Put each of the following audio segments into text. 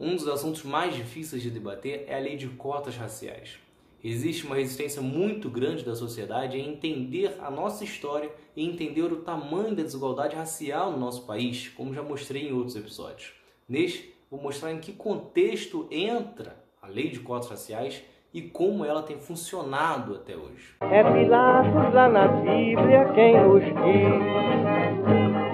Um dos assuntos mais difíceis de debater é a lei de cotas raciais. Existe uma resistência muito grande da sociedade em entender a nossa história e entender o tamanho da desigualdade racial no nosso país, como já mostrei em outros episódios. Neste, vou mostrar em que contexto entra a lei de cotas raciais e como ela tem funcionado até hoje. É Pilatos lá na Bíblia quem nos diz,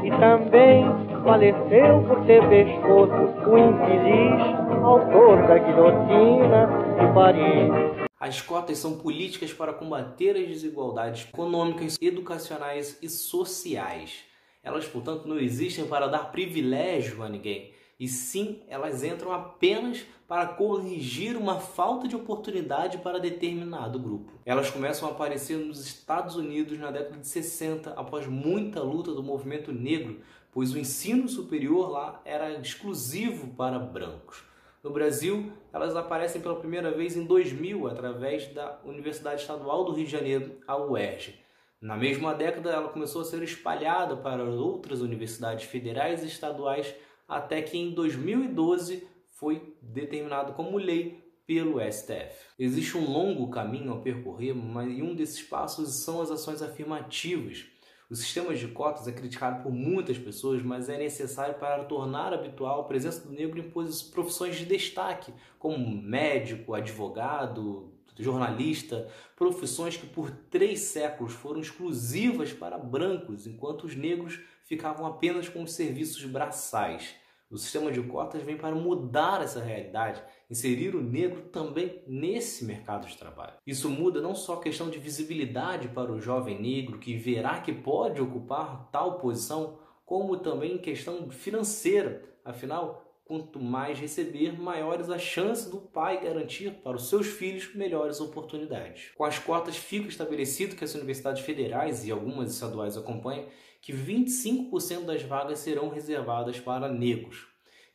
e também faleceu por ter pescoço o infeliz autor da guilhotina de Paris. As cotas são políticas para combater as desigualdades econômicas, educacionais e sociais. Elas, portanto, não existem para dar privilégio a ninguém, e sim elas entram apenas para corrigir uma falta de oportunidade para determinado grupo. Elas começam a aparecer nos Estados Unidos na década de 60, após muita luta do movimento negro, pois o ensino superior lá era exclusivo para brancos. No Brasil, elas aparecem pela primeira vez em 2000 através da Universidade Estadual do Rio de Janeiro, a UERJ. Na mesma década, ela começou a ser espalhada para outras universidades federais e estaduais até que em 2012 foi determinado como lei pelo STF. Existe um longo caminho a percorrer, mas um desses passos são as ações afirmativas. O sistema de cotas é criticado por muitas pessoas, mas é necessário para tornar habitual a presença do negro em profissões de destaque, como médico, advogado, jornalista, profissões que por três séculos foram exclusivas para brancos, enquanto os negros ficavam apenas com os serviços braçais. O sistema de cotas vem para mudar essa realidade, inserir o negro também nesse mercado de trabalho. Isso muda não só a questão de visibilidade para o jovem negro que verá que pode ocupar tal posição, como também questão financeira. Afinal, quanto mais receber, maiores as chances do pai garantir para os seus filhos melhores oportunidades. Com as cotas fica estabelecido que as universidades federais e algumas estaduais acompanham que 25% das vagas serão reservadas para negros.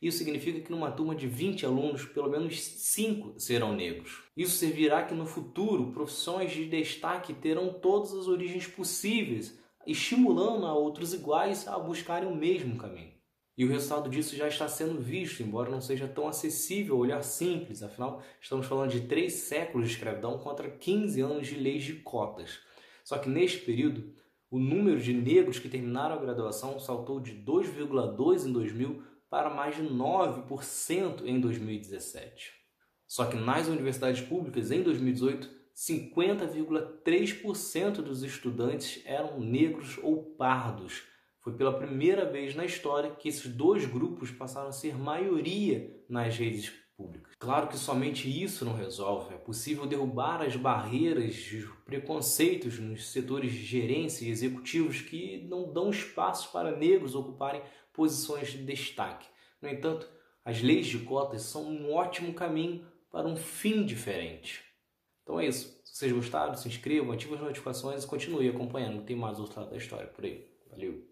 Isso significa que numa turma de 20 alunos, pelo menos 5 serão negros. Isso servirá que no futuro profissões de destaque terão todas as origens possíveis, estimulando a outros iguais a buscarem o mesmo caminho. E o resultado disso já está sendo visto, embora não seja tão acessível olhar simples, afinal, estamos falando de três séculos de escravidão contra 15 anos de leis de cotas. Só que neste período, o número de negros que terminaram a graduação saltou de 2,2 em 2000 para mais de 9% em 2017. Só que nas universidades públicas, em 2018, 50,3% dos estudantes eram negros ou pardos. Foi pela primeira vez na história que esses dois grupos passaram a ser maioria nas redes públicas. Claro que somente isso não resolve. É possível derrubar as barreiras, os preconceitos nos setores de gerência e executivos que não dão espaço para negros ocuparem posições de destaque. No entanto, as leis de cotas são um ótimo caminho para um fim diferente. Então é isso. Se vocês gostaram, se inscrevam, ativem as notificações e continue acompanhando. Tem mais outro lado da história por aí. Valeu!